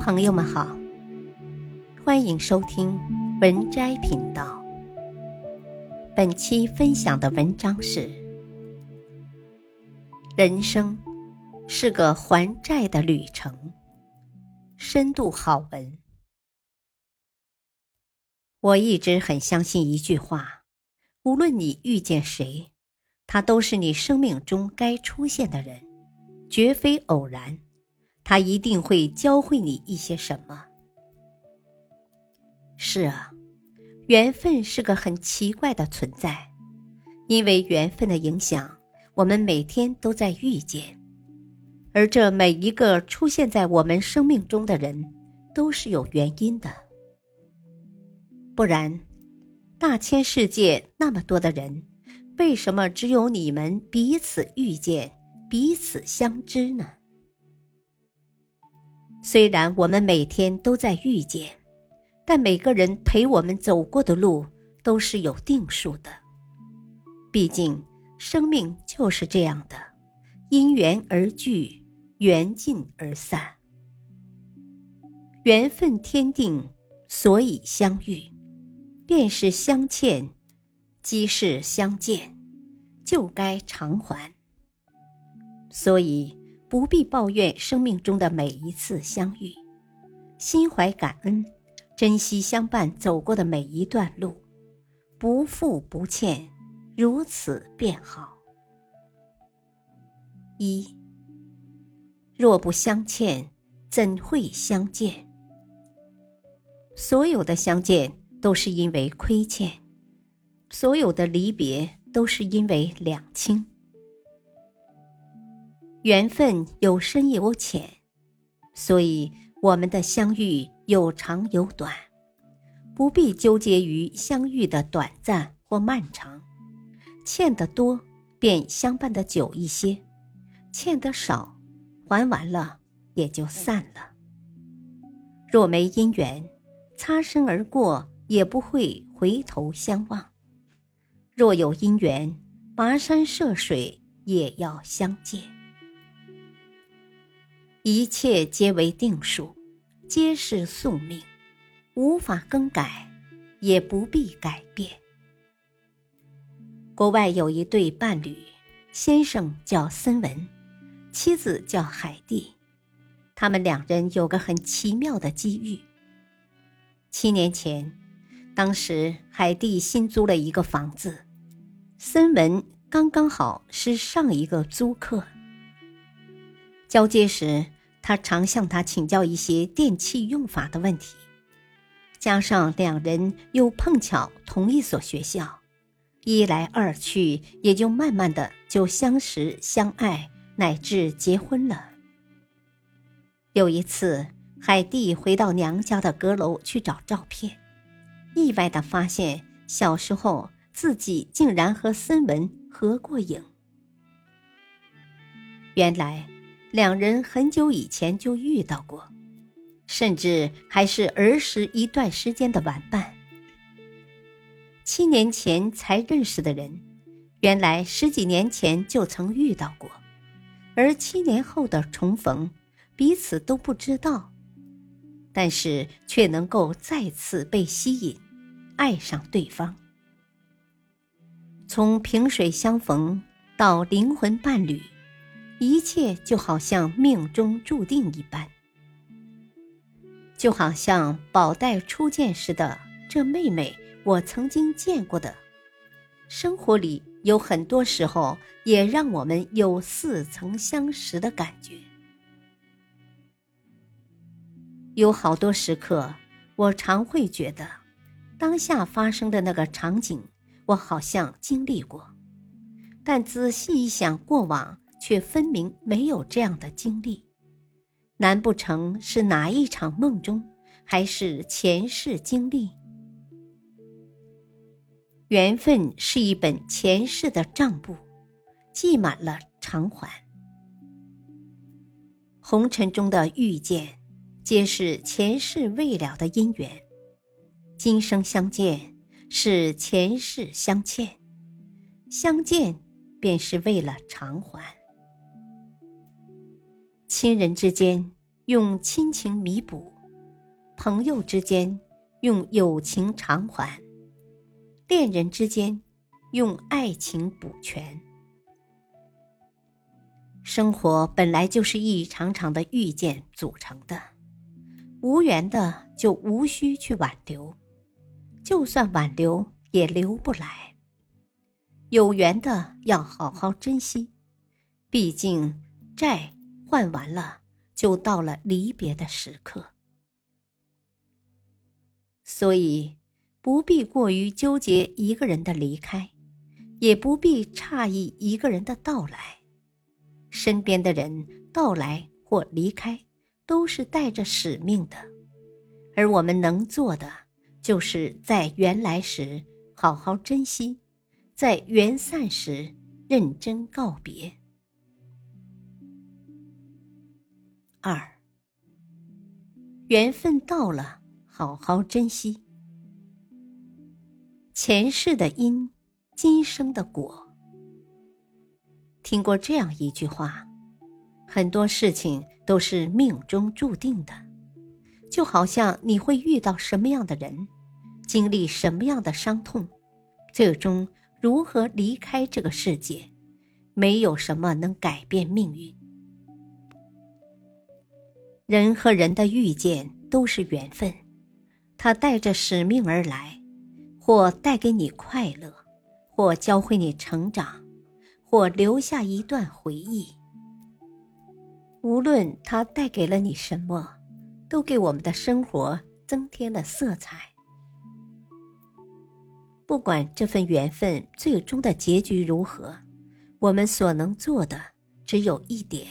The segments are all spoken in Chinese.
朋友们好，欢迎收听文摘频道。本期分享的文章是：人生是个还债的旅程。深度好文。我一直很相信一句话：无论你遇见谁，他都是你生命中该出现的人，绝非偶然。他一定会教会你一些什么。是啊，缘分是个很奇怪的存在，因为缘分的影响，我们每天都在遇见，而这每一个出现在我们生命中的人，都是有原因的。不然，大千世界那么多的人，为什么只有你们彼此遇见、彼此相知呢？虽然我们每天都在遇见，但每个人陪我们走过的路都是有定数的。毕竟，生命就是这样的，因缘而聚，缘尽而散。缘分天定，所以相遇，便是相欠，即是相见，就该偿还。所以。不必抱怨生命中的每一次相遇，心怀感恩，珍惜相伴走过的每一段路，不负不欠，如此便好。一，若不相欠，怎会相见？所有的相见都是因为亏欠，所有的离别都是因为两清。缘分有深有浅，所以我们的相遇有长有短，不必纠结于相遇的短暂或漫长。欠得多，便相伴的久一些；欠得少，还完了也就散了。若没姻缘，擦身而过也不会回头相望；若有姻缘，跋山涉水也要相见。一切皆为定数，皆是宿命，无法更改，也不必改变。国外有一对伴侣，先生叫森文，妻子叫海蒂，他们两人有个很奇妙的机遇。七年前，当时海蒂新租了一个房子，森文刚刚好是上一个租客。交接时，他常向他请教一些电器用法的问题，加上两人又碰巧同一所学校，一来二去，也就慢慢的就相识相爱，乃至结婚了。有一次，海蒂回到娘家的阁楼去找照片，意外的发现小时候自己竟然和森文合过影。原来。两人很久以前就遇到过，甚至还是儿时一段时间的玩伴。七年前才认识的人，原来十几年前就曾遇到过，而七年后的重逢，彼此都不知道，但是却能够再次被吸引，爱上对方。从萍水相逢到灵魂伴侣。一切就好像命中注定一般，就好像宝黛初见时的这妹妹，我曾经见过的。生活里有很多时候，也让我们有似曾相识的感觉。有好多时刻，我常会觉得，当下发生的那个场景，我好像经历过，但仔细一想，过往。却分明没有这样的经历，难不成是哪一场梦中，还是前世经历？缘分是一本前世的账簿，记满了偿还。红尘中的遇见，皆是前世未了的因缘；今生相见，是前世相欠，相见便是为了偿还。亲人之间，用亲情弥补；朋友之间用友情偿还；恋人之间用爱情补全。生活本来就是一场场的遇见组成的，无缘的就无需去挽留，就算挽留也留不来。有缘的要好好珍惜，毕竟债换完了，就到了离别的时刻。所以，不必过于纠结一个人的离开，也不必诧异一个人的到来。身边的人到来或离开，都是带着使命的，而我们能做的，就是在缘来时好好珍惜，在缘散时认真告别。二，缘分到了，好好珍惜。前世的因，今生的果。听过这样一句话，很多事情都是命中注定的，就好像你会遇到什么样的人，经历什么样的伤痛，最终如何离开这个世界，没有什么能改变命运。人和人的遇见都是缘分，它带着使命而来，或带给你快乐，或教会你成长。或留下一段回忆。无论它带给了你什么，都给我们的生活增添了色彩。不管这份缘分最终的结局如何，我们所能做的只有一点：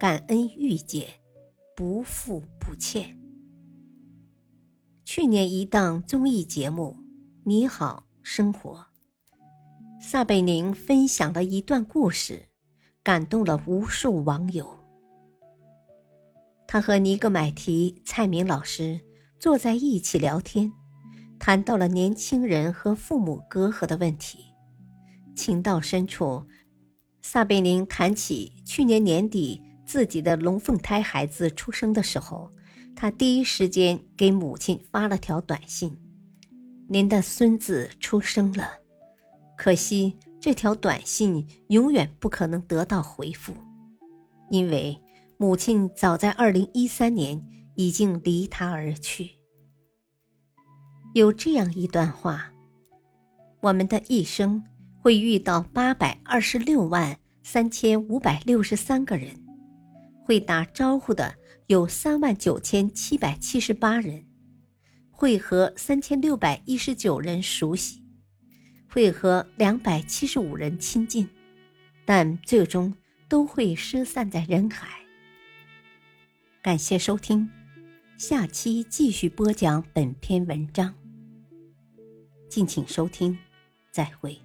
感恩遇见，不负不欠。去年一档综艺节目《你好，生活》。撒贝宁分享了一段故事，感动了无数网友。他和尼格买提、蔡明老师坐在一起聊天，谈到了年轻人和父母隔阂的问题。情到深处，撒贝宁谈起去年年底自己的龙凤胎孩子出生的时候，他第一时间给母亲发了条短信：“您的孙子出生了。”可惜，这条短信永远不可能得到回复，因为母亲早在二零一三年已经离他而去。有这样一段话：我们的一生会遇到八百二十六万三千五百六十三个人，会打招呼的有三万九千七百七十八人，会和三千六百一十九人熟悉。会和两百七十五人亲近，但最终都会失散在人海。感谢收听，下期继续播讲本篇文章。敬请收听，再会。